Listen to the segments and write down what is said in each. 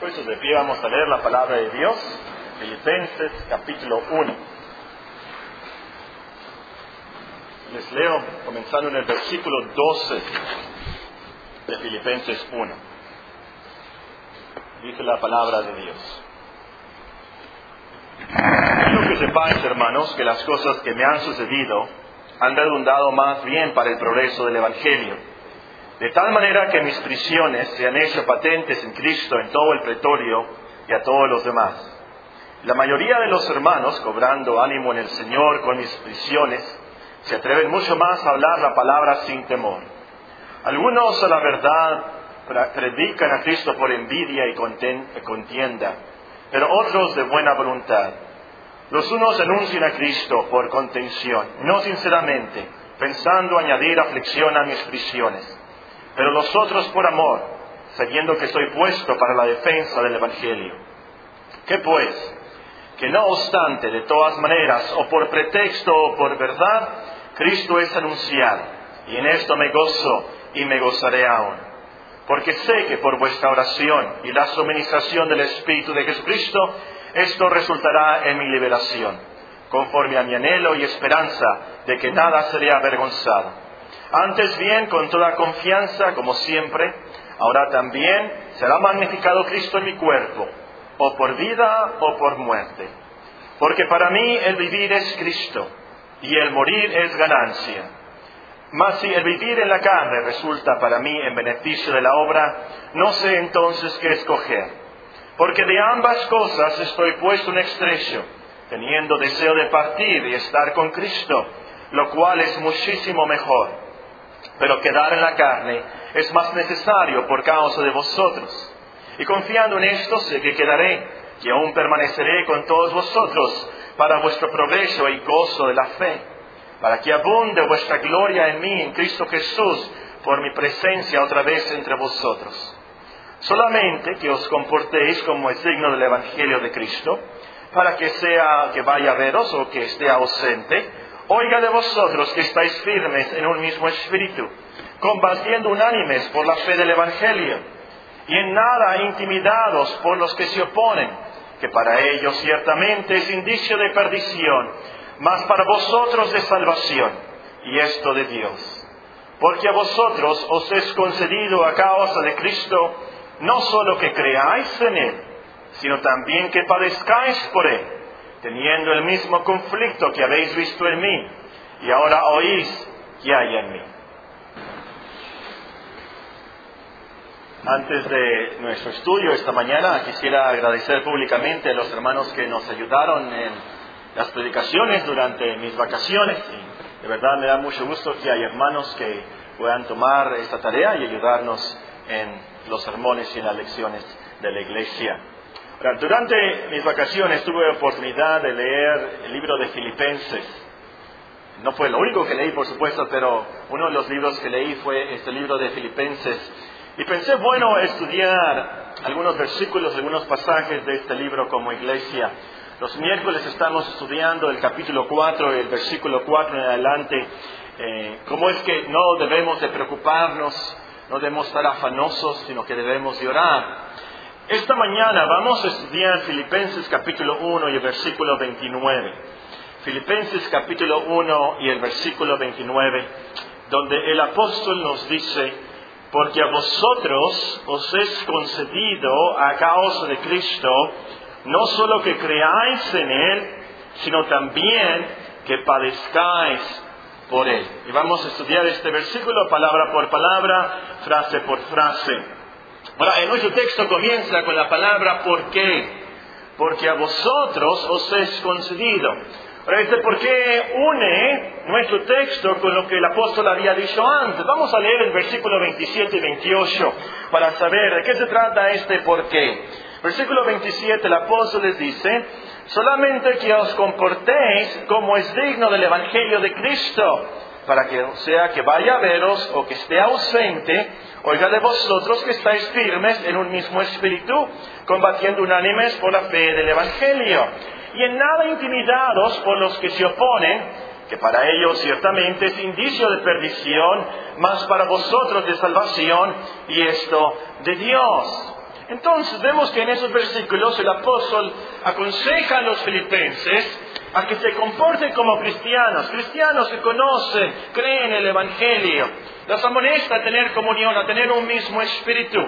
Puestos de pie vamos a leer la palabra de Dios, Filipenses capítulo 1. Les leo comenzando en el versículo 12 de Filipenses 1. Dice la palabra de Dios. Quiero que sepáis, hermanos, que las cosas que me han sucedido han redundado más bien para el progreso del Evangelio de tal manera que mis prisiones se han hecho patentes en Cristo en todo el pretorio y a todos los demás. La mayoría de los hermanos, cobrando ánimo en el Señor con mis prisiones, se atreven mucho más a hablar la palabra sin temor. Algunos a la verdad predican a Cristo por envidia y contienda, pero otros de buena voluntad. Los unos anuncian a Cristo por contención, no sinceramente, pensando añadir aflicción a mis prisiones pero los otros por amor, sabiendo que soy puesto para la defensa del Evangelio. ¿Qué pues? Que no obstante, de todas maneras, o por pretexto o por verdad, Cristo es anunciado, y en esto me gozo y me gozaré aún. Porque sé que por vuestra oración y la suministración del Espíritu de Jesucristo, esto resultará en mi liberación, conforme a mi anhelo y esperanza de que nada seré avergonzado antes bien, con toda confianza, como siempre, ahora también será magnificado Cristo en mi cuerpo, o por vida o por muerte. Porque para mí el vivir es Cristo y el morir es ganancia. Mas si el vivir en la carne resulta para mí en beneficio de la obra, no sé entonces qué escoger. Porque de ambas cosas estoy puesto en estrecho, teniendo deseo de partir y estar con Cristo, lo cual es muchísimo mejor pero quedar en la carne es más necesario por causa de vosotros. Y confiando en esto sé que quedaré, y aún permaneceré con todos vosotros para vuestro provecho y gozo de la fe, para que abunde vuestra gloria en mí, en Cristo Jesús, por mi presencia otra vez entre vosotros. Solamente que os comportéis como es digno del Evangelio de Cristo, para que sea que vaya a veros o que esté ausente, Oiga de vosotros que estáis firmes en un mismo espíritu, combatiendo unánimes por la fe del Evangelio, y en nada intimidados por los que se oponen, que para ellos ciertamente es indicio de perdición, mas para vosotros de salvación, y esto de Dios. Porque a vosotros os es concedido a causa de Cristo no solo que creáis en Él, sino también que padezcáis por Él teniendo el mismo conflicto que habéis visto en mí y ahora oís que hay en mí. Antes de nuestro estudio esta mañana quisiera agradecer públicamente a los hermanos que nos ayudaron en las predicaciones durante mis vacaciones y de verdad me da mucho gusto que hay hermanos que puedan tomar esta tarea y ayudarnos en los sermones y en las lecciones de la iglesia. Durante mis vacaciones tuve oportunidad de leer el libro de Filipenses. No fue lo único que leí, por supuesto, pero uno de los libros que leí fue este libro de Filipenses. Y pensé, bueno, estudiar algunos versículos, algunos pasajes de este libro como iglesia. Los miércoles estamos estudiando el capítulo 4, el versículo 4 en adelante, eh, cómo es que no debemos de preocuparnos, no debemos estar afanosos, sino que debemos de orar. Esta mañana vamos a estudiar Filipenses capítulo 1 y el versículo 29. Filipenses capítulo 1 y el versículo 29, donde el apóstol nos dice, porque a vosotros os es concedido a causa de Cristo, no solo que creáis en Él, sino también que padezcáis por Él. Y vamos a estudiar este versículo palabra por palabra, frase por frase. Ahora, en nuestro texto comienza con la palabra ¿por qué? Porque a vosotros os es concedido. Ahora, este por qué une nuestro texto con lo que el apóstol había dicho antes. Vamos a leer el versículo 27 y 28 para saber de qué se trata este por qué. Versículo 27, el apóstol les dice, solamente que os comportéis como es digno del Evangelio de Cristo, para que sea que vaya a veros o que esté ausente, Oiga de vosotros que estáis firmes en un mismo espíritu, combatiendo unánimes por la fe del Evangelio, y en nada intimidados por los que se oponen, que para ellos ciertamente es indicio de perdición, mas para vosotros de salvación, y esto de Dios. Entonces vemos que en esos versículos el apóstol aconseja a los filipenses a que se comporten como cristianos, cristianos que conocen, creen el Evangelio. Los amonesta a tener comunión, a tener un mismo espíritu.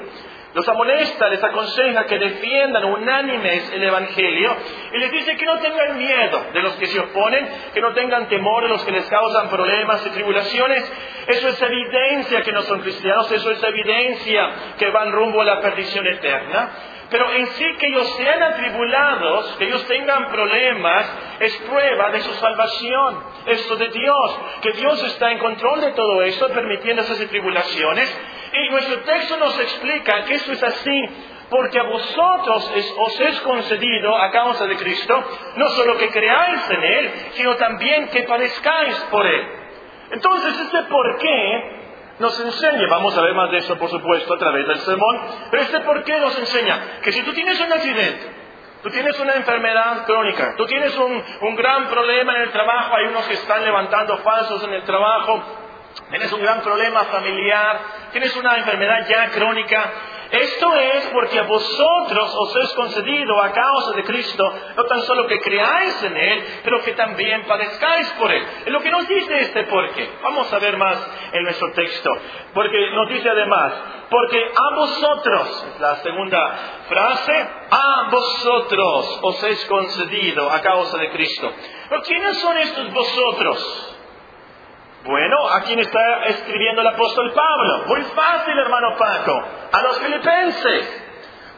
Los amonesta, les aconseja que defiendan unánimes el Evangelio y les dice que no tengan miedo de los que se oponen, que no tengan temor de los que les causan problemas y tribulaciones. Eso es evidencia que no son cristianos, eso es evidencia que van rumbo a la perdición eterna. Pero en sí que ellos sean atribulados, que ellos tengan problemas, es prueba de su salvación. Esto de Dios, que Dios está en control de todo esto, permitiendo esas tribulaciones. Y nuestro texto nos explica que esto es así porque a vosotros os es concedido a causa de Cristo, no solo que creáis en Él, sino también que padezcáis por Él. Entonces, este por qué nos enseña, vamos a ver más de eso por supuesto a través del sermón, pero este por qué nos enseña que si tú tienes un accidente, tú tienes una enfermedad crónica, tú tienes un, un gran problema en el trabajo, hay unos que están levantando falsos en el trabajo, tienes un gran problema familiar, tienes una enfermedad ya crónica, esto es porque a vosotros os es concedido a causa de Cristo, no tan solo que creáis en Él, pero que también padezcáis por Él. Es lo que nos dice este porque. Vamos a ver más en nuestro texto. Porque nos dice además, porque a vosotros, la segunda frase, a vosotros os es concedido a causa de Cristo. ¿Pero quiénes son estos vosotros? Bueno, ¿a quién está escribiendo el apóstol Pablo? Muy fácil, hermano Paco. A los filipenses.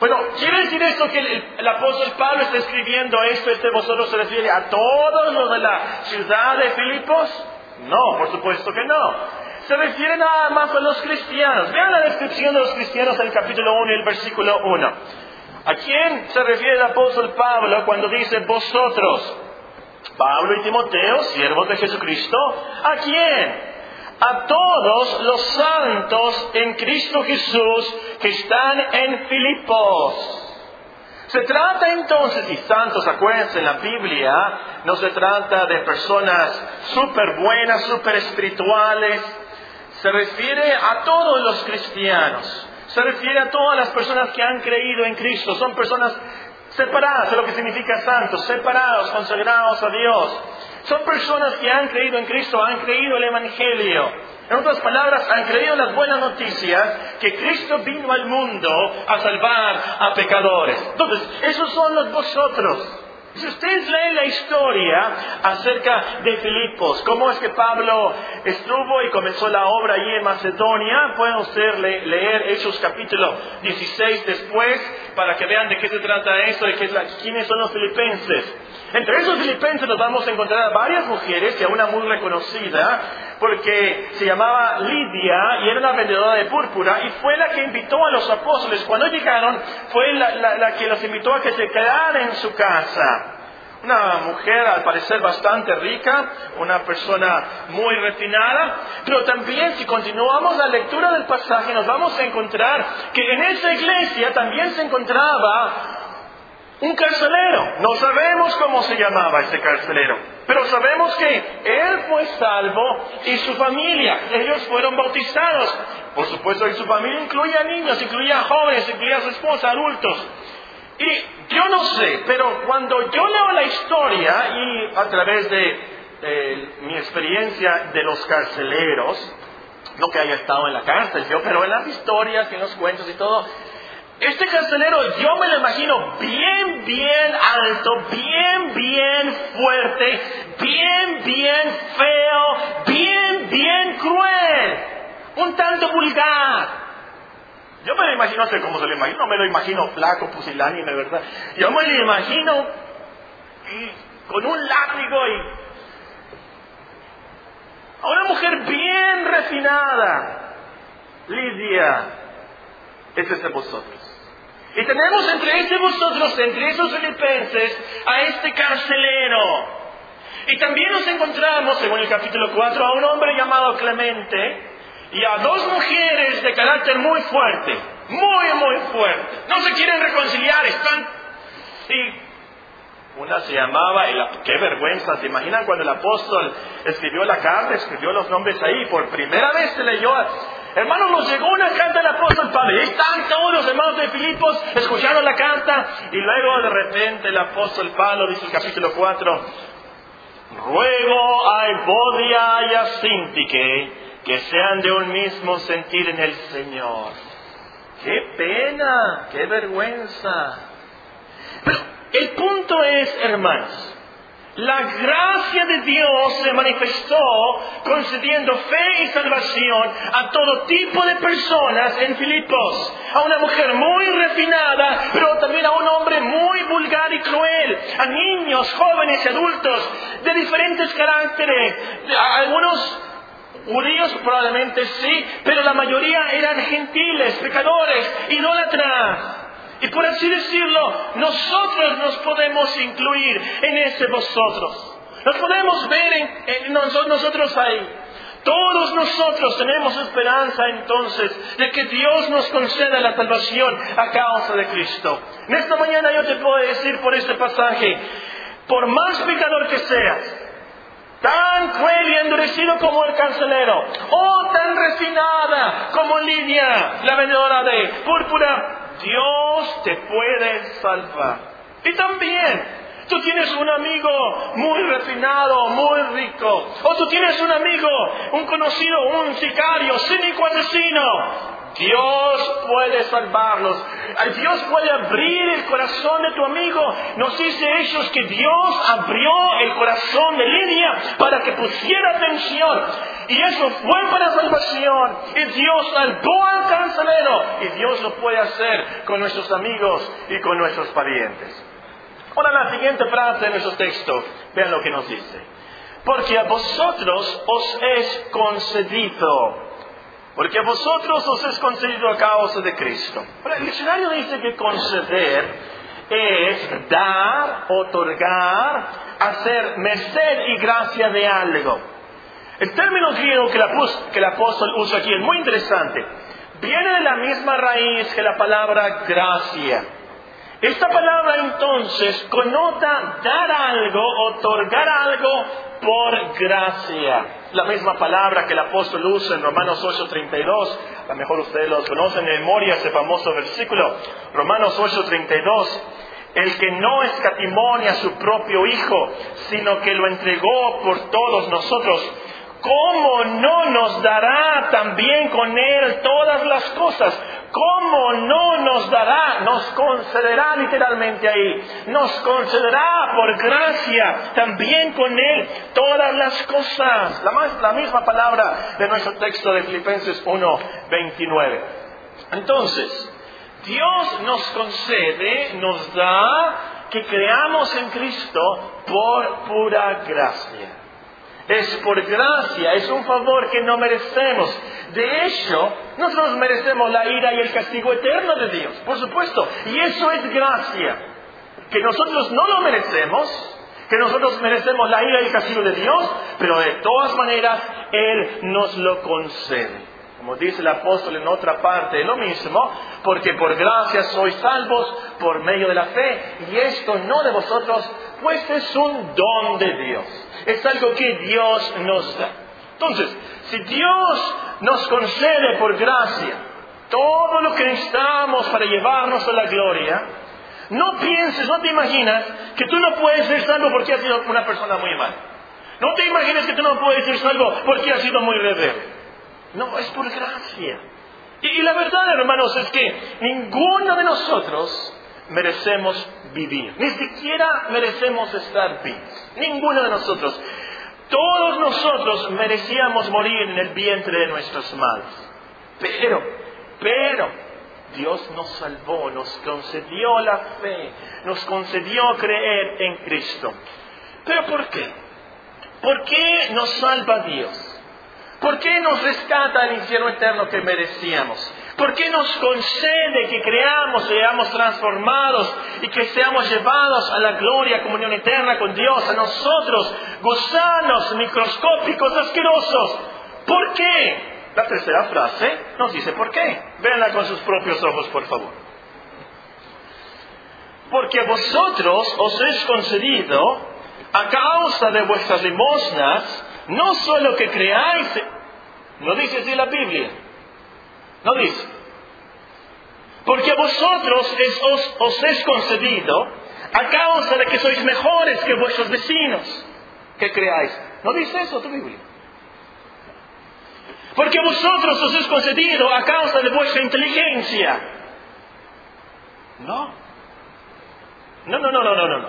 Bueno, ¿quiere decir esto que el, apóstol Pablo está escribiendo esto, este vosotros se refiere a todos los de la ciudad de Filipos? No, por supuesto que no. Se refiere nada más a los cristianos. Vean la descripción de los cristianos en el capítulo 1 y el versículo 1. ¿A quién se refiere el apóstol Pablo cuando dice vosotros? Pablo y Timoteo, siervos de Jesucristo, ¿a quién? A todos los santos en Cristo Jesús que están en Filipos. Se trata entonces, y santos, acuérdense, en la Biblia no se trata de personas súper buenas, súper espirituales, se refiere a todos los cristianos, se refiere a todas las personas que han creído en Cristo, son personas separados es lo que significa santos, separados, consagrados a Dios. Son personas que han creído en Cristo, han creído el Evangelio. En otras palabras, han creído las buenas noticias que Cristo vino al mundo a salvar a pecadores. Entonces, esos son los vosotros. Si ustedes leen la historia acerca de Filipos, cómo es que Pablo estuvo y comenzó la obra allí en Macedonia, pueden ustedes leer Hechos capítulo 16 después para que vean de qué se trata esto, de qué, quiénes son los filipenses. Entre esos filipenses nos vamos a encontrar a varias mujeres y a una muy reconocida, porque se llamaba Lidia y era una vendedora de púrpura y fue la que invitó a los apóstoles. Cuando llegaron, fue la, que los invitó a que se quedaran en su casa una mujer al parecer bastante rica, una persona muy refinada, pero también si continuamos la lectura del pasaje nos vamos a encontrar que en esa iglesia también se encontraba un carcelero. No sabemos cómo se llamaba ese carcelero, pero sabemos que él fue salvo y su familia, ellos fueron bautizados. Por supuesto, y su familia incluía niños, incluía jóvenes, incluía a su esposa, adultos. Y yo no sé, pero cuando yo leo la historia y a través de, mi experiencia de los carceleros, no que haya estado en la cárcel yo, pero en las historias y en los cuentos y todo, este carcelero yo me lo imagino bien, bien alto, bien, bien fuerte, bien, bien feo, bien, bien cruel, un tanto vulgar. Yo me lo imagino, no sé cómo se lo imagino, me lo imagino flaco, pusilánime, ¿verdad? Yo me lo imagino con un látigo y a una mujer bien refinada. Lidia, ese es de vosotros. Y tenemos entre ese vosotros, entre esos filipenses, a este carcelero. Y también nos encontramos, según el capítulo 4, a un hombre llamado Clemente y a dos mujeres de carácter muy fuerte, muy, muy fuerte. No se quieren reconciliar, están... Y una se llamaba, qué vergüenza, ¿se imaginan cuando el apóstol escribió la carta, escribió los nombres ahí? Por primera vez se leyó Hermanos, nos llegó una carta del apóstol Pablo. Y están todos los hermanos de Filipos escuchando la carta. Y luego de repente el apóstol Pablo dice el capítulo 4, ruego a Evodia y a Sintique que sean de un mismo sentir en el Señor. ¡Qué pena! ¡Qué vergüenza! Pero el punto es, hermanos, la gracia de Dios se manifestó concediendo fe y salvación a todo tipo de personas en Filipos. A una mujer muy refinada, pero también a un hombre muy vulgar y cruel. A niños, jóvenes y adultos de diferentes caracteres. A algunos judíos probablemente sí, pero la mayoría eran gentiles, pecadores, idólatras. Y por así decirlo, nosotros nos podemos incluir en ese vosotros. Nos podemos ver en, nosotros ahí. Todos nosotros tenemos esperanza entonces de que Dios nos conceda la salvación a causa de Cristo. En esta mañana yo te puedo decir por este pasaje, por más pecador que seas, tan cruel y endurecido como el cancelero, o tan refinada como Lidia, la vendedora de púrpura, Dios te puede salvar. Y también Tú tienes un amigo muy refinado, muy rico. O tú tienes un amigo, un conocido, un sicario, cínico asesino. Dios puede salvarlos. Dios puede abrir el corazón de tu amigo. Nos dice ellos que Dios abrió el corazón de Lidia para que pusiera atención. Y eso fue para salvación. Y Dios salvó al cancelero. Y Dios lo puede hacer con nuestros amigos y con nuestros parientes. Ahora la siguiente frase de nuestro texto. Vean lo que nos dice. Porque a vosotros os es concedido porque a vosotros os es concedido a causa de Cristo. el diccionario dice que conceder es dar, otorgar, hacer merced y gracia de algo. El término griego que, el apóstol usa aquí es muy interesante. Viene de la misma raíz que la palabra gracia. Esta palabra entonces connota dar algo, otorgar algo por gracia. La misma palabra que el apóstol usa en Romanos 8:32, a lo mejor ustedes lo conocen de memoria, ese famoso versículo, Romanos 8:32. El que no escatimonia a su propio Hijo, sino que lo entregó por todos nosotros, ¿cómo no nos dará también con Él todas las cosas? ¿Cómo no nos dará, nos concederá literalmente ahí, nos concederá por gracia también con Él todas las cosas? La, la misma palabra de nuestro texto de Filipenses 1, 29. Entonces, Dios nos concede, nos da que creamos en Cristo por pura gracia. Es por gracia, es un favor que no merecemos. De hecho, nosotros merecemos la ira y el castigo eterno de Dios, por supuesto. Y eso es gracia. Que nosotros no lo merecemos, que nosotros merecemos la ira y el castigo de Dios, pero de todas maneras Él nos lo concede. Como dice el apóstol en otra parte, lo mismo, porque por gracia sois salvos por medio de la fe, y esto no de vosotros, pues es un don de Dios. Es algo que Dios nos da. Entonces, si Dios nos concede por gracia todo lo que necesitamos para llevarnos a la gloria, no pienses, no te imaginas que tú no puedes ser salvo porque has sido una persona muy mala. No te imagines que tú no puedes ser salvo porque has sido muy rebelde. No, es por gracia. Y, la verdad, hermanos, es que ninguno de nosotros merecemos vivir. Ni siquiera merecemos estar vivos. Ninguno de nosotros. Todos nosotros merecíamos morir en el vientre de nuestros madres. Pero, pero, Dios nos salvó, nos concedió la fe, nos concedió creer en Cristo. ¿Pero por qué? ¿Por qué nos salva Dios? ¿Por qué nos rescata el infierno eterno que merecíamos? ¿Por qué nos concede que creamos, seamos transformados y que seamos llevados a la gloria, comunión eterna con Dios, a nosotros, gusanos microscópicos asquerosos? ¿Por qué? La tercera frase nos dice por qué. Véanla con sus propios ojos, por favor. Porque a vosotros os es concedido, a causa de vuestras limosnas, no solo que creáis, no dice así la Biblia, No dice. Porque a vosotros os, os es concedido a causa de que sois mejores que vuestros vecinos que creáis. ¿No dice eso tu Biblia? Porque a vosotros os es concedido a causa de vuestra inteligencia. No. No, no, no, no, no, no.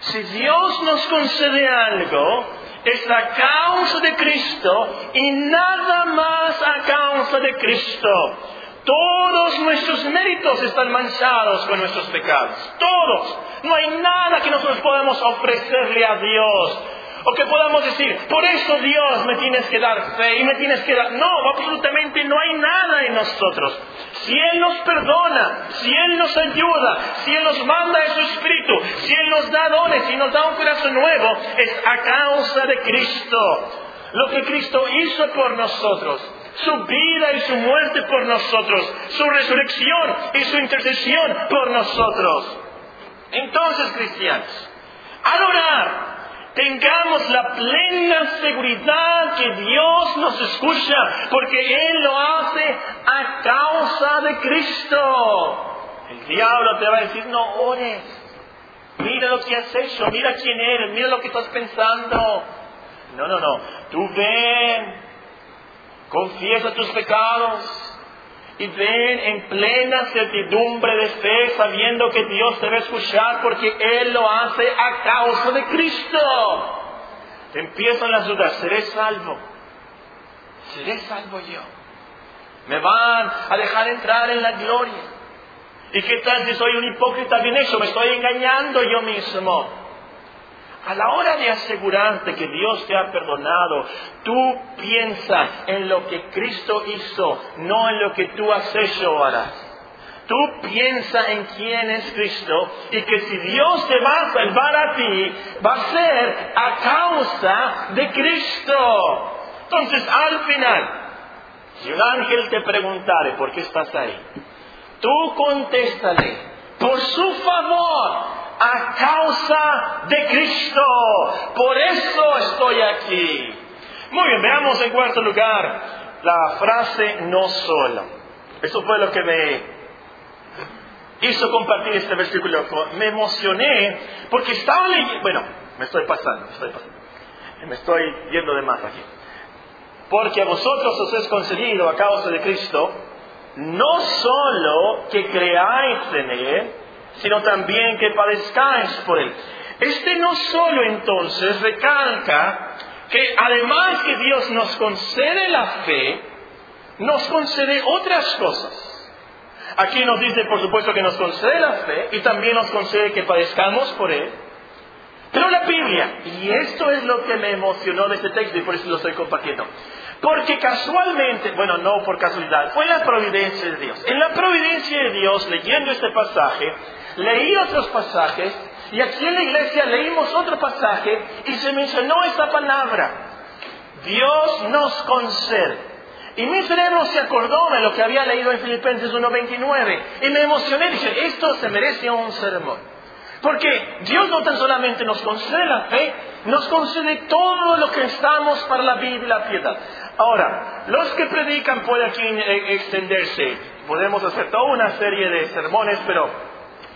Si Dios nos concede algo, es a causa de Cristo y nada más a causa de Cristo. Todos nuestros méritos están manchados con nuestros pecados. Todos. No hay nada que nosotros podamos ofrecerle a Dios. O que podamos decir, por eso Dios me tienes que dar fe y me tienes que dar... No, absolutamente no hay nada en nosotros. Si Él nos perdona, si Él nos ayuda, si Él nos manda a su Espíritu, si Él nos da dones y nos da un corazón nuevo, es a causa de Cristo. Lo que Cristo hizo por nosotros su vida y su muerte por nosotros, su resurrección y su intercesión por nosotros. Entonces, cristianos, al orar, tengamos la plena seguridad que Dios nos escucha, porque Él lo hace a causa de Cristo. El diablo te va a decir, no ores, mira lo que has hecho, mira quién eres, mira lo que estás pensando. No, no, no, tú ven, Confiesa tus pecados y ven en plena certidumbre de fe sabiendo que Dios a escuchar porque Él lo hace a causa de Cristo. Empiezan las dudas, ¿seré salvo? ¿Seré salvo yo? ¿Me van a dejar entrar en la gloria? ¿Y qué tal si soy un hipócrita bien hecho? ¿Me estoy engañando yo mismo? A la hora de asegurarte que Dios te ha perdonado, tú piensas en lo que Cristo hizo, no en lo que tú has hecho harás. Tú piensas en quién es Cristo y que si Dios te va a salvar a ti, va a ser a causa de Cristo. Entonces, al final, si un ángel te preguntare por qué estás ahí, tú contéstale, por su favor, a causa de Cristo. Por eso estoy aquí. Muy bien, veamos en cuarto lugar la frase no solo. Eso fue lo que me hizo compartir este versículo. Me emocioné porque estaba leyendo, bueno, me estoy pasando, me estoy pasando. Me estoy yendo de más aquí. Porque a vosotros os es concedido a causa de Cristo, no solo que creáis en Él, sino también que padezcáis por él. Este no solo entonces recalca que además que Dios nos concede la fe, nos concede otras cosas. Aquí nos dice, por supuesto, que nos concede la fe y también nos concede que padezcamos por Él. Pero la Biblia, y esto es lo que me emocionó de este texto y por eso lo estoy compartiendo, porque casualmente, bueno, no por casualidad, fue la providencia de Dios. En la providencia de Dios, leyendo este pasaje, leí otros pasajes y aquí en la iglesia leímos otro pasaje y se mencionó esta palabra. Dios nos concede. Y mi cerebro se acordó de lo que había leído en Filipenses 1.29 y me emocioné y dije, esto se merece un sermón. Porque Dios no tan solamente nos concede la fe, nos concede todo lo que estamos para la vida y la piedad. Ahora, los que predican pueden aquí eh, extenderse. Podemos hacer toda una serie de sermones, pero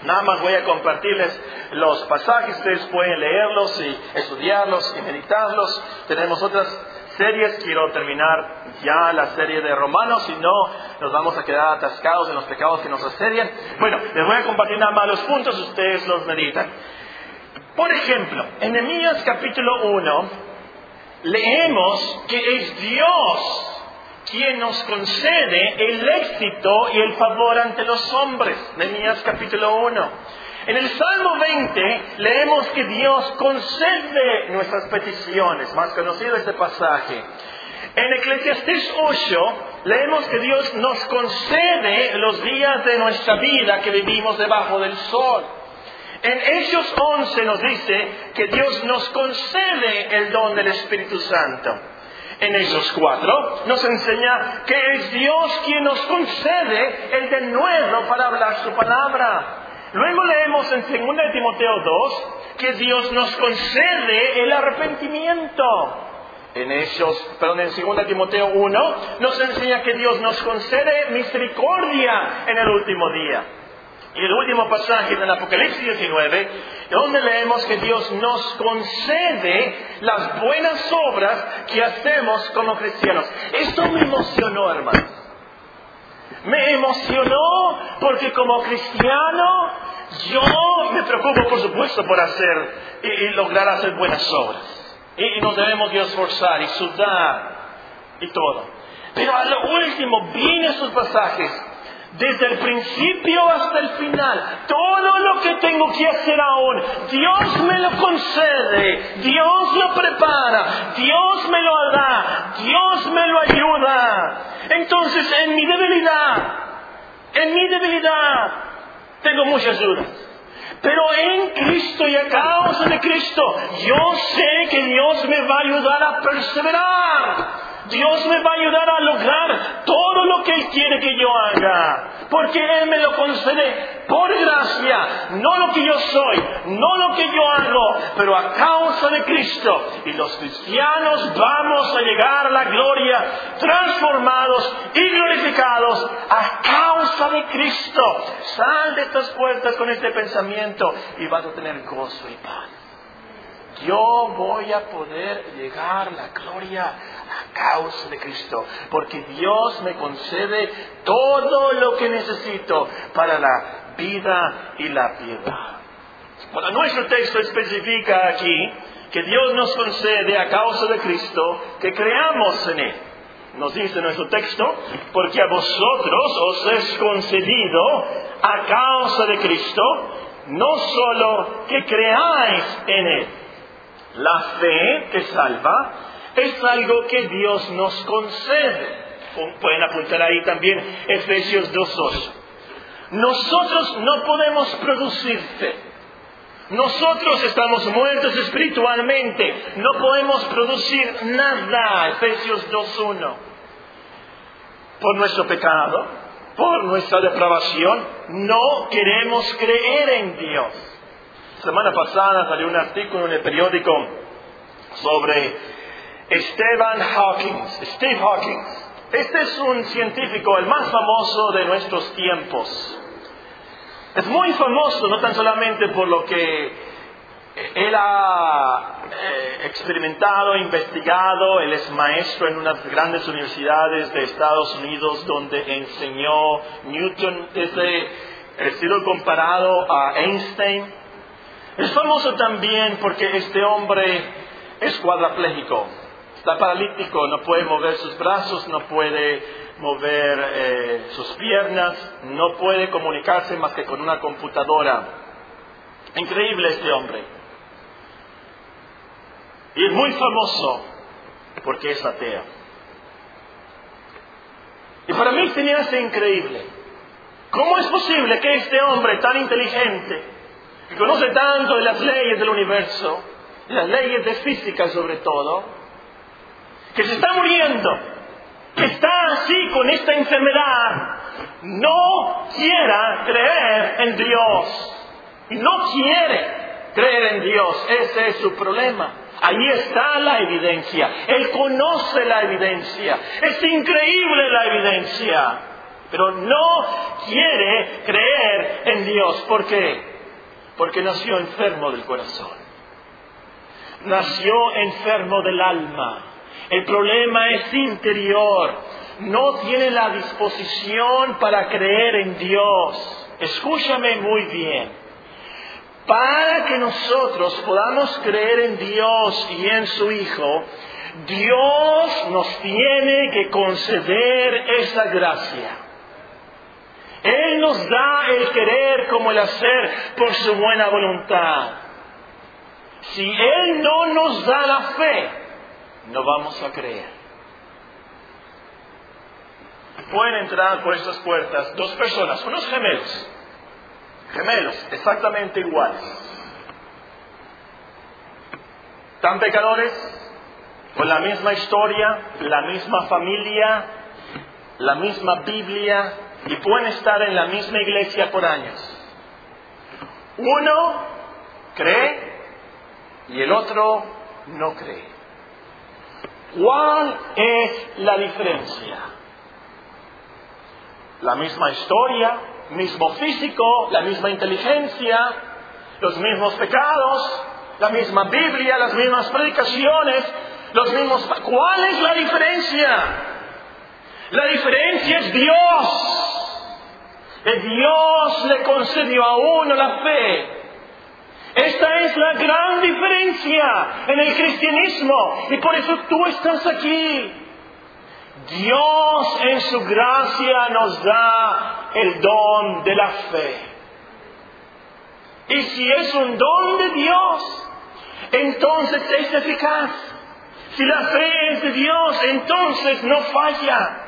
nada más voy a compartirles los pasajes. Ustedes pueden leerlos y estudiarlos y meditarlos. Tenemos otras series. Quiero terminar ya la serie de Romanos, si no nos vamos a quedar atascados en los pecados que nos asedian. Bueno, les voy a compartir nada más los puntos, ustedes los meditan. Por ejemplo, en Nehemías capítulo 1, leemos que es Dios quien nos concede el éxito y el favor ante los hombres. Nehemías capítulo 1. En el Salmo 20 leemos que Dios concede nuestras peticiones, más conocido este pasaje. En Eclesiastés 8 leemos que Dios nos concede los días de nuestra vida que vivimos debajo del sol. En Hechos 11 nos dice que Dios nos concede el don del Espíritu Santo. En Hechos 4 nos enseña que es Dios quien nos concede el de nuevo para hablar su palabra. Luego leemos en 2 Timoteo 2 que Dios nos concede el arrepentimiento. en Hechos, perdón, en 2 Timoteo 1, nos enseña que Dios nos concede misericordia en el último día. Y el último pasaje del Apocalipsis 19, donde leemos que Dios nos concede las buenas obras que hacemos como cristianos. Esto me emocionó, hermanos. Me emocionó porque como cristiano yo me preocupo, por supuesto, por hacer y, lograr hacer buenas obras. Y, y, nos debemos de esforzar y sudar y todo. Pero a lo último vienen esos pasajes desde el principio hasta el final, todo lo que tengo que hacer aún, Dios me lo concede, Dios lo prepara, Dios me lo da, Dios me lo ayuda. Entonces, en mi debilidad, en mi debilidad, tengo muchas dudas. Pero en Cristo y a causa de Cristo, yo sé que Dios me va a ayudar a perseverar. Dios me va a ayudar a lograr todo lo que Él quiere que yo haga. Porque Él me lo concede por gracia, no lo que yo soy, no lo que yo hago, pero a causa de Cristo. Y los cristianos vamos a llegar a la gloria transformados y glorificados a causa de Cristo. Sal de estas puertas con este pensamiento y vas a tener gozo y paz. Yo voy a poder llegar a la gloria a causa de Cristo, porque Dios me concede todo lo que necesito para la vida y la piedad. Bueno, nuestro texto especifica aquí que Dios nos concede a causa de Cristo que creamos en Él. Nos dice nuestro texto, porque a vosotros os es concedido a causa de Cristo, no solo que creáis en Él. La fe que salva es algo que Dios nos concede. Pueden apuntar ahí también Efesios 2.8. Nosotros no podemos producir fe. Nosotros estamos muertos espiritualmente. No podemos producir nada. Efesios 2.1. Por nuestro pecado, por nuestra depravación, no queremos creer en Dios. semana pasada salió un artículo en el periódico sobre Stephen Hawking, Steve Hawking. Este es un científico, el más famoso de nuestros tiempos. Es muy famoso no tan solamente por lo que él ha eh, experimentado, investigado, él es maestro en unas grandes universidades de Estados Unidos donde enseñó Newton desde el estilo comparado a Einstein. Es famoso también porque este hombre es cuadraplégico. Está paralítico, no puede mover sus brazos, no puede mover eh, sus piernas, no puede comunicarse más que con una computadora. Increíble este hombre. Y muy famoso porque es ateo. Y para mí se me hace increíble. ¿Cómo es posible que este hombre tan inteligente, que conoce tanto las leyes del universo, las leyes de física sobre todo, que se está muriendo, que está así con esta enfermedad, no quiera creer en Dios. Y no quiere creer en Dios. Ese es su problema. Ahí está la evidencia. Él conoce la evidencia. Es increíble la evidencia. Pero no quiere creer en Dios. ¿Por qué? Porque nació enfermo del corazón. Nació enfermo del alma. El problema es interior. No tiene la disposición para creer en Dios. Escúchame muy bien. Para que nosotros podamos creer en Dios y en su Hijo, Dios nos tiene que conceder esa gracia. Él nos da el querer como el hacer por su buena voluntad. Si Él no nos da la fe, no vamos a creer. Pueden entrar por estas puertas dos personas, unos gemelos, gemelos, exactamente iguales. Tan pecadores, con la misma historia, la misma familia, la misma Biblia, y pueden estar en la misma iglesia por años. Uno cree y el otro no cree. ¿Cuál es la diferencia? La misma historia, mismo físico, la misma inteligencia, los mismos pecados, la misma Biblia, las mismas predicaciones, los mismos... ¿Cuál es la diferencia? La diferencia es Dios. Dios le concedió a uno la fe. Esta es la gran diferencia en el cristianismo y por eso tú estás aquí. Dios en su gracia nos da el don de la fe. Y si es un don de Dios, entonces es eficaz. Si la fe es de Dios, entonces no falla.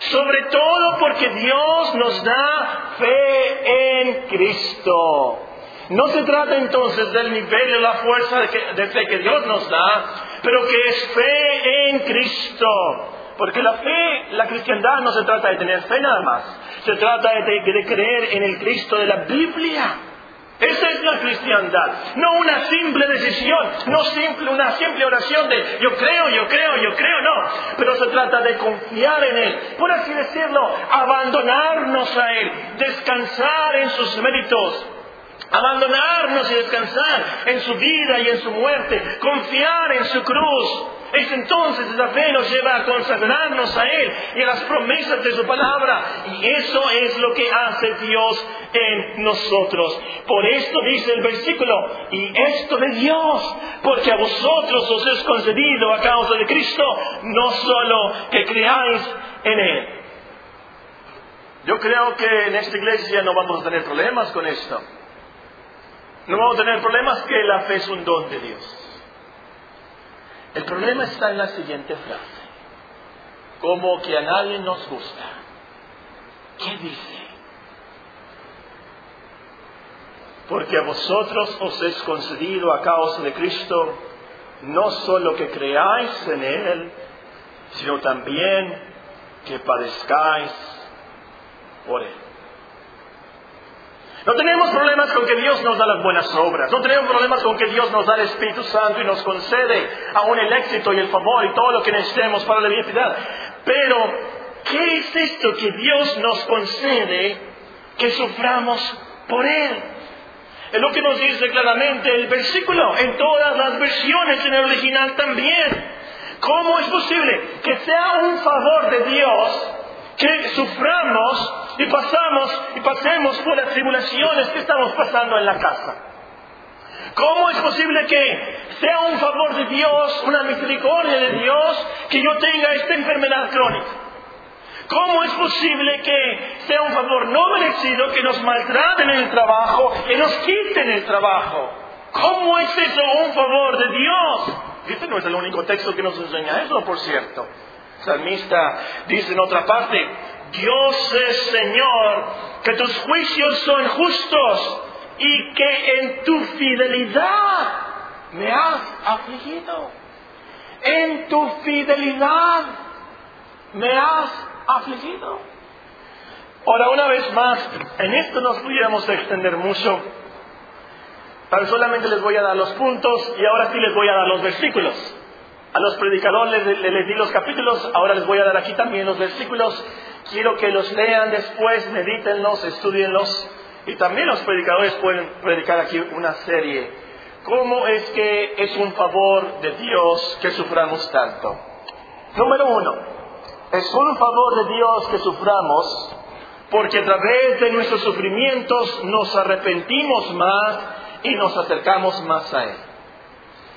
Sobre todo porque Dios nos da fe en Cristo. No se trata entonces del nivel de la fuerza de, fe que Dios nos da, pero que es fe en Cristo. Porque la fe, la cristiandad no se trata de tener fe nada más, se trata de creer en el Cristo de la Biblia. Esa es la cristiandad, no una simple decisión, no simple, una simple oración de yo creo, yo creo, yo creo, no, pero se trata de confiar en Él, por así decirlo, abandonarnos a Él, descansar en sus méritos, abandonarnos y descansar en su vida y en su muerte, confiar en su cruz. Es entonces esa fe nos lleva a consagrarnos a Él y a las promesas de su palabra. Y eso es lo que hace Dios en nosotros. Por esto dice el versículo, y esto de Dios, porque a vosotros os es concedido a causa de Cristo, no solo que creáis en Él. Yo creo que en esta iglesia no vamos a tener problemas con esto. No vamos a tener problemas que la fe es un don de Dios. El problema está en la siguiente frase. Como que a nadie nos gusta. ¿Qué dice? Porque a vosotros os es concedido a causa de Cristo no solo que creáis en Él, sino también que padezcáis por Él. No tenemos problemas con que Dios nos da las buenas obras. No tenemos problemas con que Dios nos da el Espíritu Santo y nos concede aún el éxito y el favor y todo lo que necesitemos para la vida. Pero, ¿qué es esto que Dios nos concede que suframos por Él? Es lo que nos dice claramente el versículo, en todas las versiones, en el original también. ¿Cómo es posible que sea un favor de Dios que suframos y pasamos y pasemos por las tribulaciones que estamos pasando en la casa. ¿Cómo es posible que sea un favor de Dios, una misericordia de Dios, que yo tenga esta enfermedad crónica? ¿Cómo es posible que sea un favor no merecido que nos maltraten en el trabajo, que nos quiten el trabajo? ¿Cómo es eso un favor de Dios? Este no es el único texto que nos enseña eso, por cierto. El salmista dice en otra parte, Dios es Señor, que tus juicios son justos y que en tu fidelidad me has afligido. En tu fidelidad me has afligido. Ahora, una vez más, en esto nos pudiéramos extender mucho. Tan solamente les voy a dar los puntos y ahora sí les voy a dar los versículos. A los predicadores les, les, di los capítulos, ahora les voy a dar aquí también los versículos. Quiero que los lean después, medítenlos, estudienlos. Y también los predicadores pueden predicar aquí una serie. ¿Cómo es que es un favor de Dios que suframos tanto? Número uno, es un favor de Dios que suframos porque a través de nuestros sufrimientos nos arrepentimos más y nos acercamos más a Él.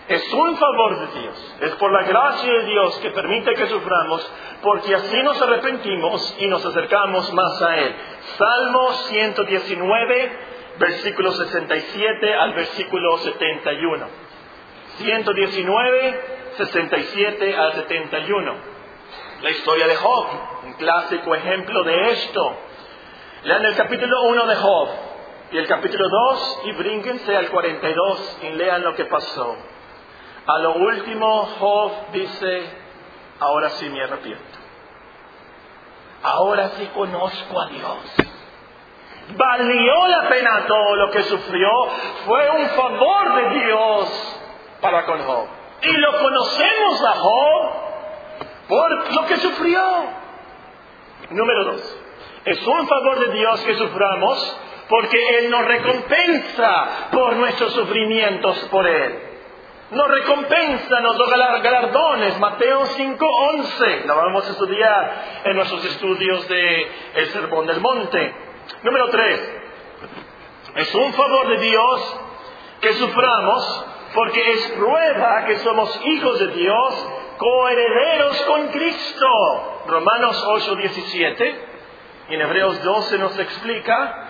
Es un favor de Dios, es por la gracia de Dios que permite que suframos, porque así nos arrepentimos y nos acercamos más a Él. Salmo 119, versículo 67 al versículo 71. 119, 67 al 71. La historia de Job, un clásico ejemplo de esto. Lean el capítulo 1 de Job y el capítulo 2 y brínquense al 42 y lean lo que pasó. A lo último, Job dice, ahora sí me arrepiento. Ahora sí conozco a Dios. Valió la pena todo lo que sufrió. Fue un favor de Dios para con Job. Y lo conocemos a Job por lo que sufrió. Número dos, es un favor de Dios que suframos porque Él nos recompensa por nuestros sufrimientos por Él. Nos recompensa, nos da galardones. Mateo 5:11. La vamos a estudiar en nuestros estudios de El Sermón del Monte. Número tres, es un favor de Dios que suframos porque es prueba que somos hijos de Dios, coherederos con Cristo. Romanos 8:17 y en Hebreos 12 nos explica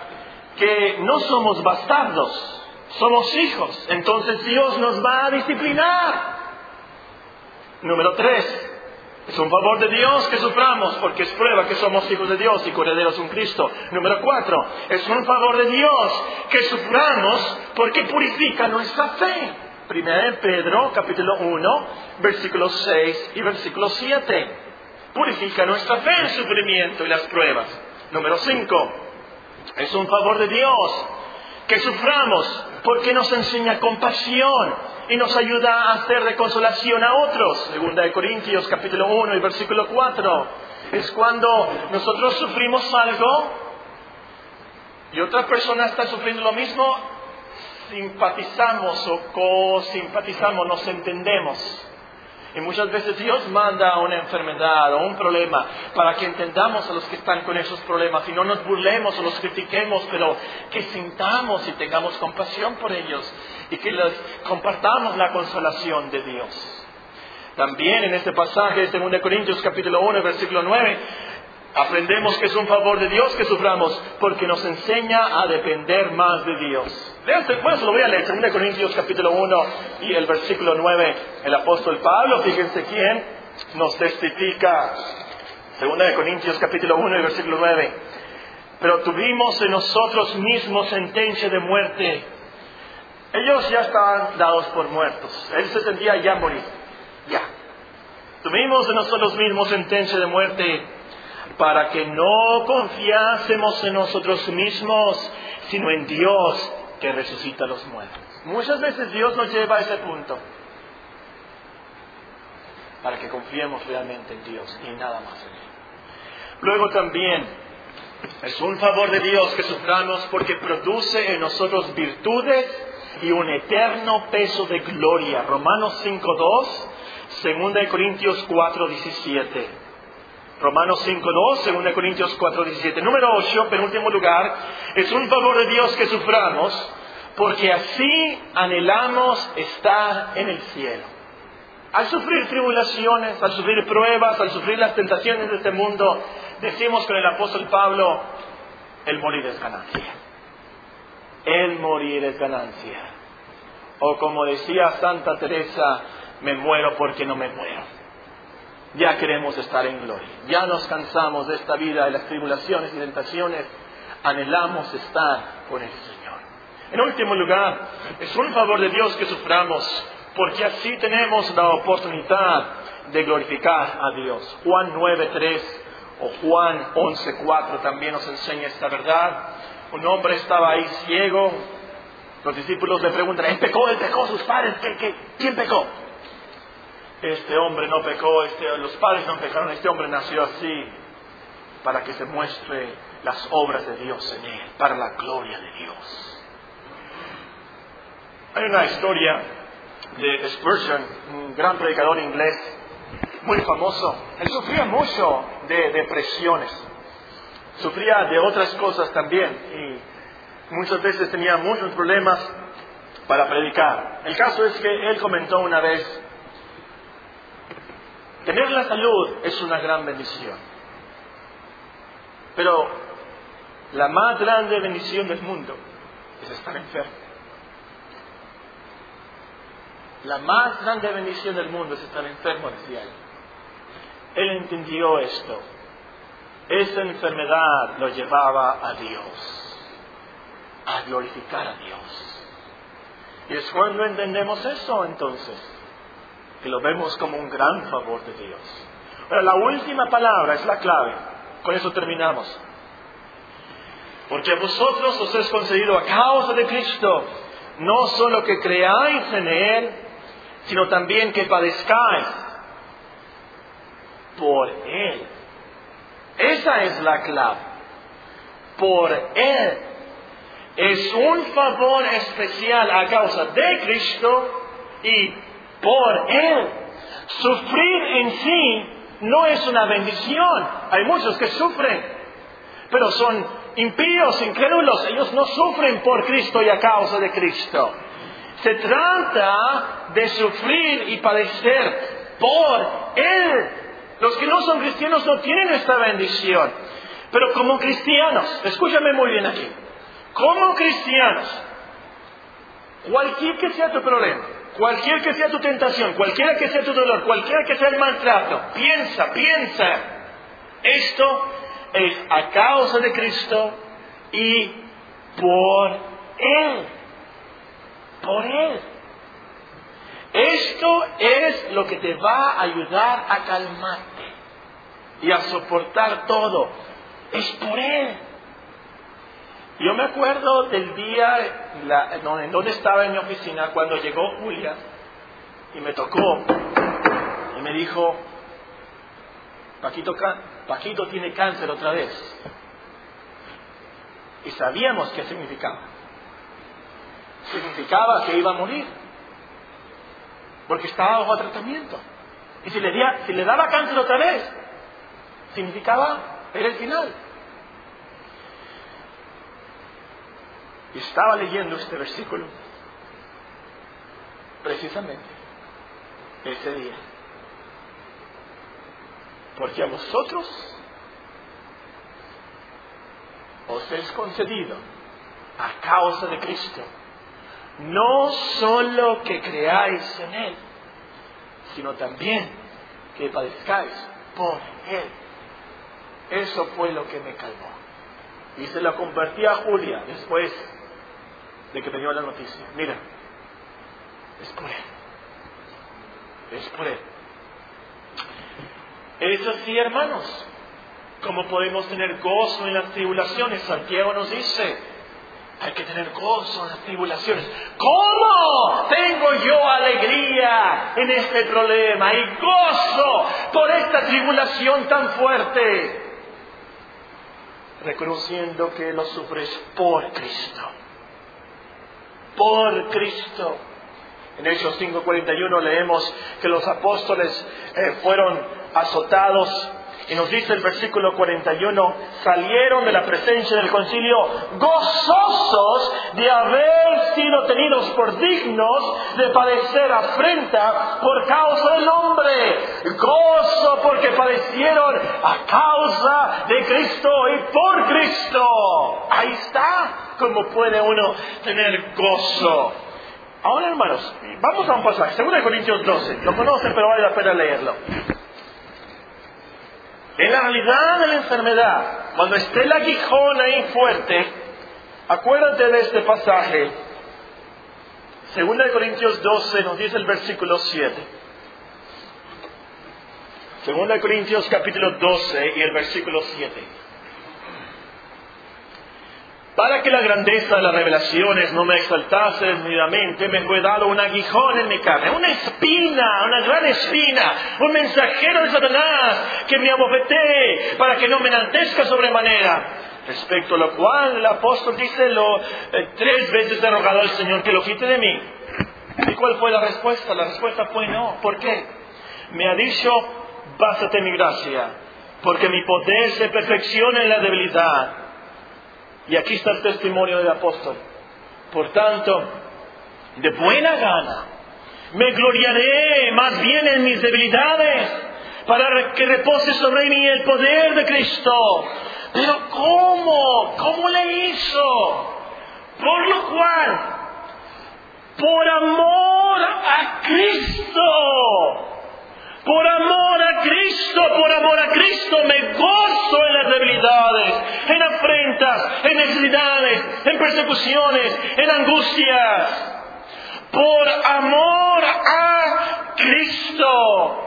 que no somos bastardos, somos hijos. Entonces Dios nos va a disciplinar. Número tres, es un favor de Dios que suframos porque es prueba que somos hijos de Dios y correderos en Cristo. Número cuatro, es un favor de Dios que suframos porque purifica nuestra fe. Primera de Pedro, capítulo 1, versículos 6 y versículo 7. Purifica nuestra fe el sufrimiento y las pruebas. Número 5. Es un favor de Dios que suframos porque nos enseña compasión y nos ayuda a hacer de consolación a otros. Segunda de Corintios capítulo 1 y versículo 4. Es cuando nosotros sufrimos algo y otra persona está sufriendo lo mismo, simpatizamos o co-simpatizamos, nos entendemos. Y muchas veces Dios manda una enfermedad o un problema para que entendamos a los que están con esos problemas y no nos burlemos o los critiquemos, pero que sintamos y tengamos compasión por ellos y que les compartamos la consolación de Dios. También en este pasaje de 2 Corintios capítulo 1, versículo 9, Aprendemos que es un favor de Dios que suframos porque nos enseña a depender más de Dios. bueno, se lo voy a leer, 2 Corintios capítulo 1 y el versículo 9. El apóstol Pablo, fíjense quién, nos testifica. 2 Corintios capítulo 1 y versículo 9. Pero tuvimos en nosotros mismos sentencia de muerte. Ellos ya estaban dados por muertos. Él se sentía ya morir. Ya. Tuvimos en nosotros mismos sentencia de muerte para que no confiásemos en nosotros mismos, sino en Dios que resucita a los muertos. Muchas veces Dios nos lleva a ese punto para que confiemos realmente en Dios y nada más en Él. Luego también es un favor de Dios que suframos porque produce en nosotros virtudes y un eterno peso de gloria. Romanos 5.2, 2 Corintios 4.17. Romanos 5.2, 2 Corintios 4.17. Número 8, penúltimo lugar, es un favor de Dios que suframos, porque así anhelamos estar en el cielo. Al sufrir tribulaciones, al sufrir pruebas, al sufrir las tentaciones de este mundo, decimos con el apóstol Pablo, el morir es ganancia. El morir es ganancia. O como decía Santa Teresa, me muero porque no me muero ya queremos estar en gloria. Ya nos cansamos de esta vida, de las tribulaciones y tentaciones. Anhelamos estar con el Señor. En último lugar, es un favor de Dios que suframos, porque así tenemos la oportunidad de glorificar a Dios. Juan 9.3 o Juan 11.4 también nos enseña esta verdad. Un hombre estaba ahí ciego. Los discípulos le preguntan, ¿él pecó? ¿Él pecó? ¿Sus padres? ¿Qué, quién pecó? Este hombre no pecó, este, los padres no pecaron, este hombre nació así, para que se muestre las obras de Dios en él, para la gloria de Dios. Hay una historia de Spurgeon, un gran predicador inglés, muy famoso. Él sufría mucho de depresiones, sufría de otras cosas también y muchas veces tenía muchos problemas para predicar. El caso es que él comentó una vez Tener la salud es una gran bendición. Pero la más grande bendición del mundo es estar enfermo. La más grande bendición del mundo es estar enfermo, decía él. Él entendió esto. Esa enfermedad lo llevaba a Dios, a glorificar a Dios. Y es cuando entendemos eso entonces que lo vemos como un gran favor de Dios. Ahora, la última palabra es la clave. Con eso terminamos. Porque vosotros os es concedido a causa de Cristo, no solo que creáis en Él, sino también que padezcáis por Él. Esa es la clave. Por Él. Es un favor especial a causa de Cristo y por Él. Sufrir en sí no es una bendición. Hay muchos que sufren, pero son impíos, incrédulos. Ellos no sufren por Cristo y a causa de Cristo. Se trata de sufrir y padecer por Él. Los que no son cristianos no tienen esta bendición. Pero como cristianos, escúchame muy bien aquí, como cristianos, cualquier que sea tu problema, cualquier que sea tu tentación, cualquiera que sea tu dolor, cualquiera que sea el maltrato, piensa, piensa, esto es a causa de Cristo y por Él. Por Él. Esto es lo que te va a ayudar a calmarte y a soportar todo. Es por Él. Yo me acuerdo del día en donde estaba en mi oficina cuando llegó Julia y me tocó y me dijo, Paquito, Paquito tiene cáncer otra vez. Y sabíamos qué significaba. Significaba que iba a morir. Porque estaba bajo tratamiento. Y si le, si le daba cáncer otra vez, significaba, era el final. Estaba leyendo este versículo precisamente ese día. Porque a vosotros os es concedido a causa de Cristo, no solo que creáis en Él, sino también que padezcáis por Él. Eso fue lo que me calmó. Y se lo compartí a Julia después de que me la noticia. Mira, es por Él. Es por Él. Es así, hermanos. ¿Cómo podemos tener gozo en las tribulaciones? Santiago nos dice, hay que tener gozo en las tribulaciones. ¿Cómo tengo yo alegría en este problema y gozo por esta tribulación tan fuerte? Reconociendo que lo sufres por Cristo. Por Cristo. En Hechos 5:41 leemos que los apóstoles eh, fueron azotados y nos dice el versículo 41, salieron de la presencia del concilio gozosos de haber sido tenidos por dignos de padecer afrenta por causa del hombre. Gozo porque padecieron a causa de Cristo y por Cristo. Ahí está como puede uno tener gozo. Ahora, hermanos, vamos a un pasaje, 2 Corintios 12. Lo conocen, pero vale la pena leerlo. En la realidad de la enfermedad, cuando esté el aguijón ahí fuerte, acuérdate de este pasaje. Segunda de Corintios 12 nos dice el versículo 7. Segunda de Corintios capítulo 12 y el versículo 7 para que la grandeza de las revelaciones no me exaltase desmedidamente, me fue dado un aguijón en mi carne, una espina, una gran espina, un mensajero de Satanás que me abofeté para que no me enaltezca sobremanera. Respecto a lo cual el apóstol dice, lo, eh, tres veces he rogado al Señor que lo quite de mí. ¿Y cuál fue la respuesta? La respuesta fue no. ¿Por qué? Me ha dicho, bástate mi gracia, porque mi poder se perfecciona en la debilidad. Y aquí está el testimonio del apóstol. Por tanto, de buena gana, me gloriaré más bien en mis debilidades, para que repose sobre mí el poder de Cristo. Pero ¿cómo? ¿Cómo le hizo? Por lo cual, por amor a Cristo, por amor a Cristo, por amor a Cristo me gozo en las debilidades, en afrentas, en necesidades, en persecuciones, en angustias. Por amor a Cristo.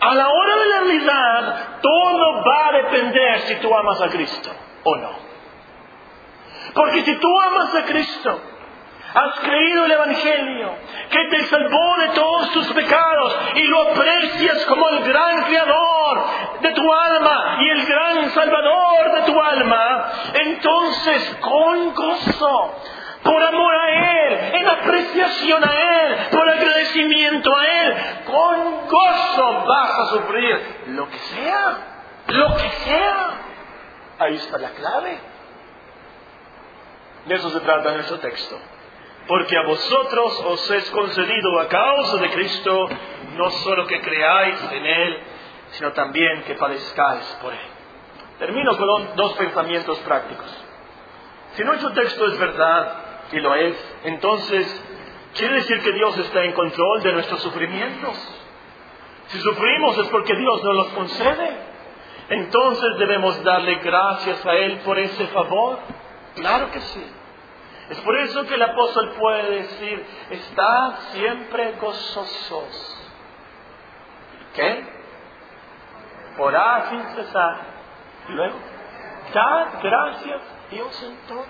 A la hora de la realidad, todo va a depender si tú amas a Cristo o no. Porque si tú amas a Cristo, Has creído el Evangelio, que te salvó de todos tus pecados y lo aprecias como el gran creador de tu alma y el gran salvador de tu alma. Entonces, con gozo, por amor a Él, en apreciación a Él, por agradecimiento a Él, con gozo vas a sufrir lo que sea, lo que sea. Ahí está la clave. De eso se trata nuestro texto. Porque a vosotros os es concedido a causa de Cristo no solo que creáis en Él, sino también que padezcáis por Él. Termino con dos pensamientos prácticos. Si nuestro texto es verdad, y lo es, entonces, ¿quiere decir que Dios está en control de nuestros sufrimientos? Si sufrimos es porque Dios nos los concede. Entonces debemos darle gracias a Él por ese favor. Claro que sí. Es por eso que el apóstol puede decir, está siempre gozosos. ¿Qué? Orad sin cesar. Y luego, dad gracias a Dios en todo.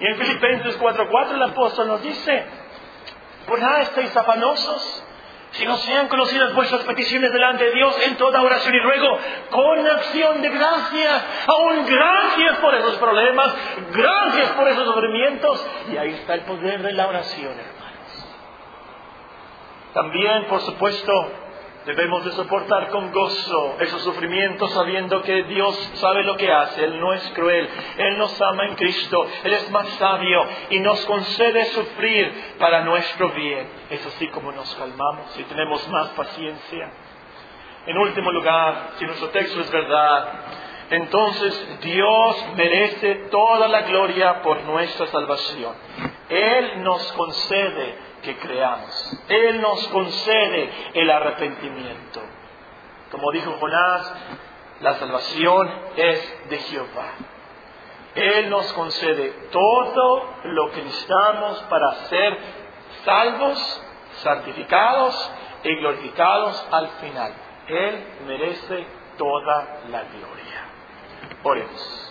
Y en Filipenses 4:4 el apóstol nos dice, por nada estéis afanosos, si no sean conocidas vuestras peticiones delante de Dios en toda oración y ruego, con acción de gracias, aún gracias por esos problemas, gracias por esos sufrimientos. Y ahí está el poder de la oración, hermanos. También, por supuesto, Debemos de soportar con gozo esos sufrimientos sabiendo que Dios sabe lo que hace, Él no es cruel, Él nos ama en Cristo, Él es más sabio y nos concede sufrir para nuestro bien. Es así como nos calmamos y tenemos más paciencia. En último lugar, si nuestro texto es verdad, entonces Dios merece toda la gloria por nuestra salvación. Él nos concede que creamos. Él nos concede el arrepentimiento. Como dijo Jonás, la salvación es de Jehová. Él nos concede todo lo que necesitamos para ser salvos, santificados y glorificados al final. Él merece toda la gloria. Oremos.